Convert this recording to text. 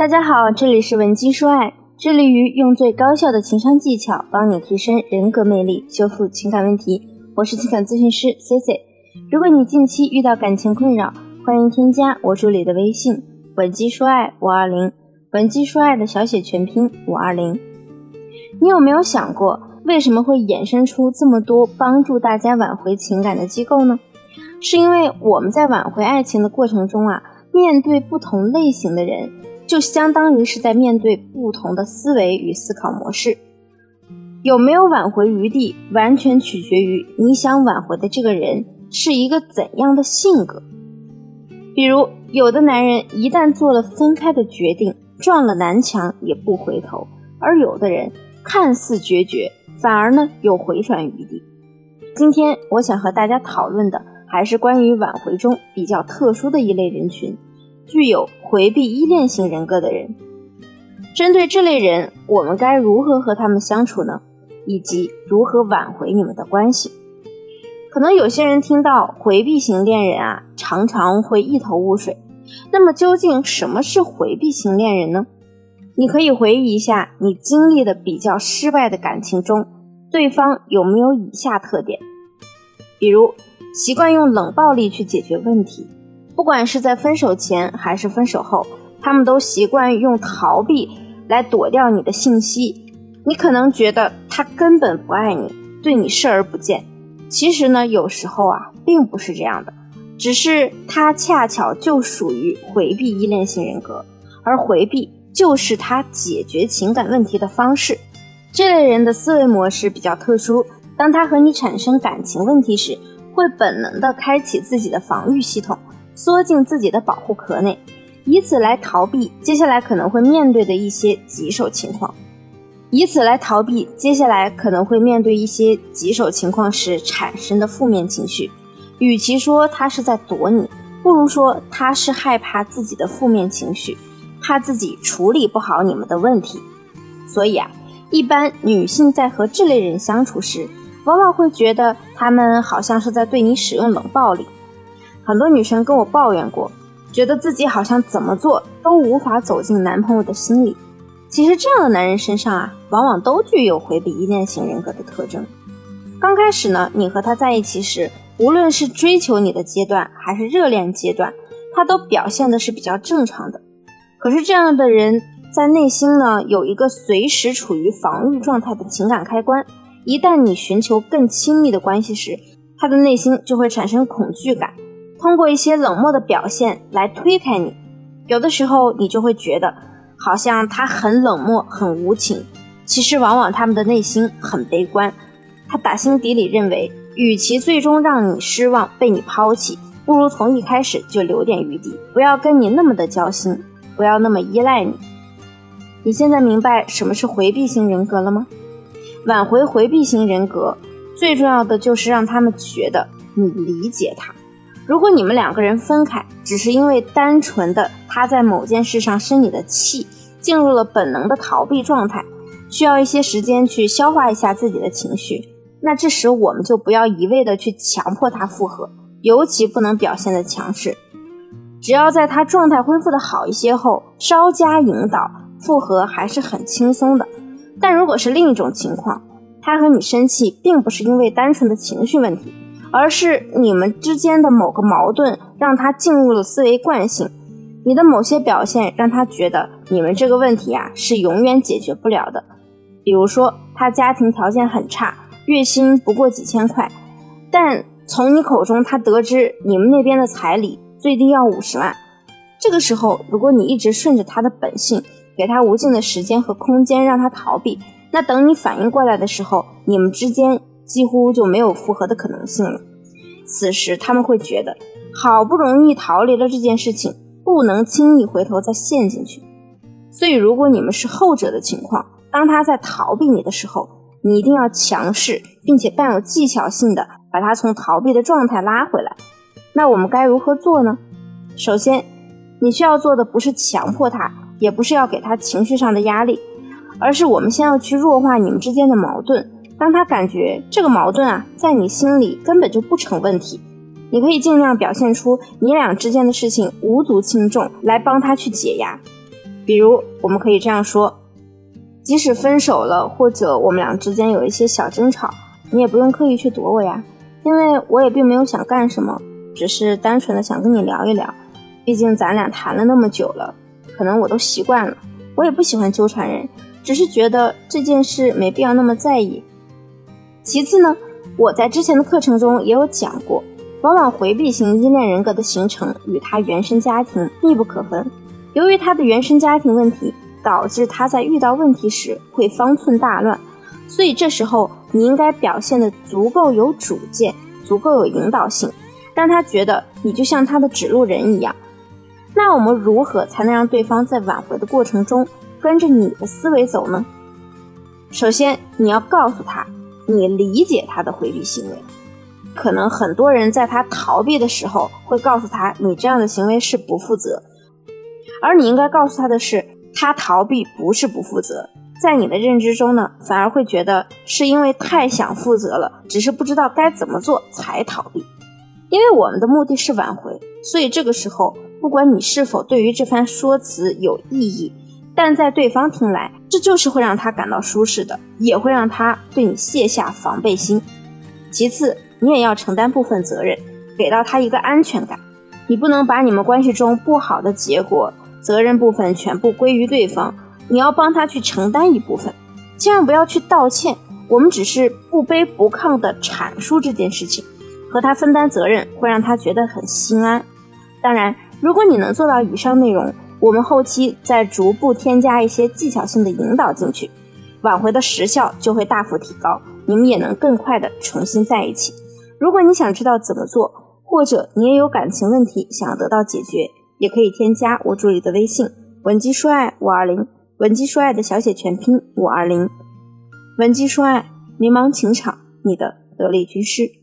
大家好，这里是文姬说爱，致力于用最高效的情商技巧帮你提升人格魅力，修复情感问题。我是情感咨询师 C C。如果你近期遇到感情困扰，欢迎添加我助理的微信文姬说爱五二零，文姬说爱的小写全拼五二零。你有没有想过，为什么会衍生出这么多帮助大家挽回情感的机构呢？是因为我们在挽回爱情的过程中啊，面对不同类型的人。就相当于是在面对不同的思维与思考模式，有没有挽回余地，完全取决于你想挽回的这个人是一个怎样的性格。比如，有的男人一旦做了分开的决定，撞了南墙也不回头；而有的人看似决绝，反而呢有回转余地。今天我想和大家讨论的，还是关于挽回中比较特殊的一类人群。具有回避依恋型人格的人，针对这类人，我们该如何和他们相处呢？以及如何挽回你们的关系？可能有些人听到回避型恋人啊，常常会一头雾水。那么究竟什么是回避型恋人呢？你可以回忆一下你经历的比较失败的感情中，对方有没有以下特点？比如习惯用冷暴力去解决问题。不管是在分手前还是分手后，他们都习惯用逃避来躲掉你的信息。你可能觉得他根本不爱你，对你视而不见。其实呢，有时候啊，并不是这样的，只是他恰巧就属于回避依恋型人格，而回避就是他解决情感问题的方式。这类人的思维模式比较特殊，当他和你产生感情问题时，会本能的开启自己的防御系统。缩进自己的保护壳内，以此来逃避接下来可能会面对的一些棘手情况，以此来逃避接下来可能会面对一些棘手情况时产生的负面情绪。与其说他是在躲你，不如说他是害怕自己的负面情绪，怕自己处理不好你们的问题。所以啊，一般女性在和这类人相处时，往往会觉得他们好像是在对你使用冷暴力。很多女生跟我抱怨过，觉得自己好像怎么做都无法走进男朋友的心里。其实这样的男人身上啊，往往都具有回避依恋型人格的特征。刚开始呢，你和他在一起时，无论是追求你的阶段还是热恋阶段，他都表现的是比较正常的。可是这样的人在内心呢，有一个随时处于防御状态的情感开关。一旦你寻求更亲密的关系时，他的内心就会产生恐惧感。通过一些冷漠的表现来推开你，有的时候你就会觉得好像他很冷漠、很无情。其实往往他们的内心很悲观，他打心底里认为，与其最终让你失望、被你抛弃，不如从一开始就留点余地，不要跟你那么的交心，不要那么依赖你。你现在明白什么是回避型人格了吗？挽回回避型人格，最重要的就是让他们觉得你理解他。如果你们两个人分开，只是因为单纯的他在某件事上生你的气，进入了本能的逃避状态，需要一些时间去消化一下自己的情绪，那这时我们就不要一味的去强迫他复合，尤其不能表现的强势。只要在他状态恢复的好一些后，稍加引导，复合还是很轻松的。但如果是另一种情况，他和你生气，并不是因为单纯的情绪问题。而是你们之间的某个矛盾让他进入了思维惯性，你的某些表现让他觉得你们这个问题啊是永远解决不了的。比如说，他家庭条件很差，月薪不过几千块，但从你口中他得知你们那边的彩礼最低要五十万。这个时候，如果你一直顺着他的本性，给他无尽的时间和空间让他逃避，那等你反应过来的时候，你们之间。几乎就没有复合的可能性了。此时他们会觉得，好不容易逃离了这件事情，不能轻易回头再陷进去。所以，如果你们是后者的情况，当他在逃避你的时候，你一定要强势并且伴有技巧性的把他从逃避的状态拉回来。那我们该如何做呢？首先，你需要做的不是强迫他，也不是要给他情绪上的压力，而是我们先要去弱化你们之间的矛盾。当他感觉这个矛盾啊，在你心里根本就不成问题，你可以尽量表现出你俩之间的事情无足轻重，来帮他去解压。比如，我们可以这样说：即使分手了，或者我们俩之间有一些小争吵，你也不用刻意去躲我呀，因为我也并没有想干什么，只是单纯的想跟你聊一聊。毕竟咱俩谈了那么久了，可能我都习惯了。我也不喜欢纠缠人，只是觉得这件事没必要那么在意。其次呢，我在之前的课程中也有讲过，往往回避型依恋人格的形成与他原生家庭密不可分。由于他的原生家庭问题，导致他在遇到问题时会方寸大乱，所以这时候你应该表现的足够有主见，足够有引导性，让他觉得你就像他的指路人一样。那我们如何才能让对方在挽回的过程中跟着你的思维走呢？首先，你要告诉他，你理解他的回避行为。可能很多人在他逃避的时候，会告诉他，你这样的行为是不负责。而你应该告诉他的是，他逃避不是不负责。在你的认知中呢，反而会觉得是因为太想负责了，只是不知道该怎么做才逃避。因为我们的目的是挽回，所以这个时候。不管你是否对于这番说辞有异议，但在对方听来，这就是会让他感到舒适的，也会让他对你卸下防备心。其次，你也要承担部分责任，给到他一个安全感。你不能把你们关系中不好的结果责任部分全部归于对方，你要帮他去承担一部分。千万不要去道歉，我们只是不卑不亢地阐述这件事情，和他分担责任会让他觉得很心安。当然。如果你能做到以上内容，我们后期再逐步添加一些技巧性的引导进去，挽回的时效就会大幅提高，你们也能更快的重新在一起。如果你想知道怎么做，或者你也有感情问题想要得到解决，也可以添加我助理的微信文姬说爱五二零，文姬说爱的小写全拼五二零，文姬说爱，迷茫情场，你的得力军师。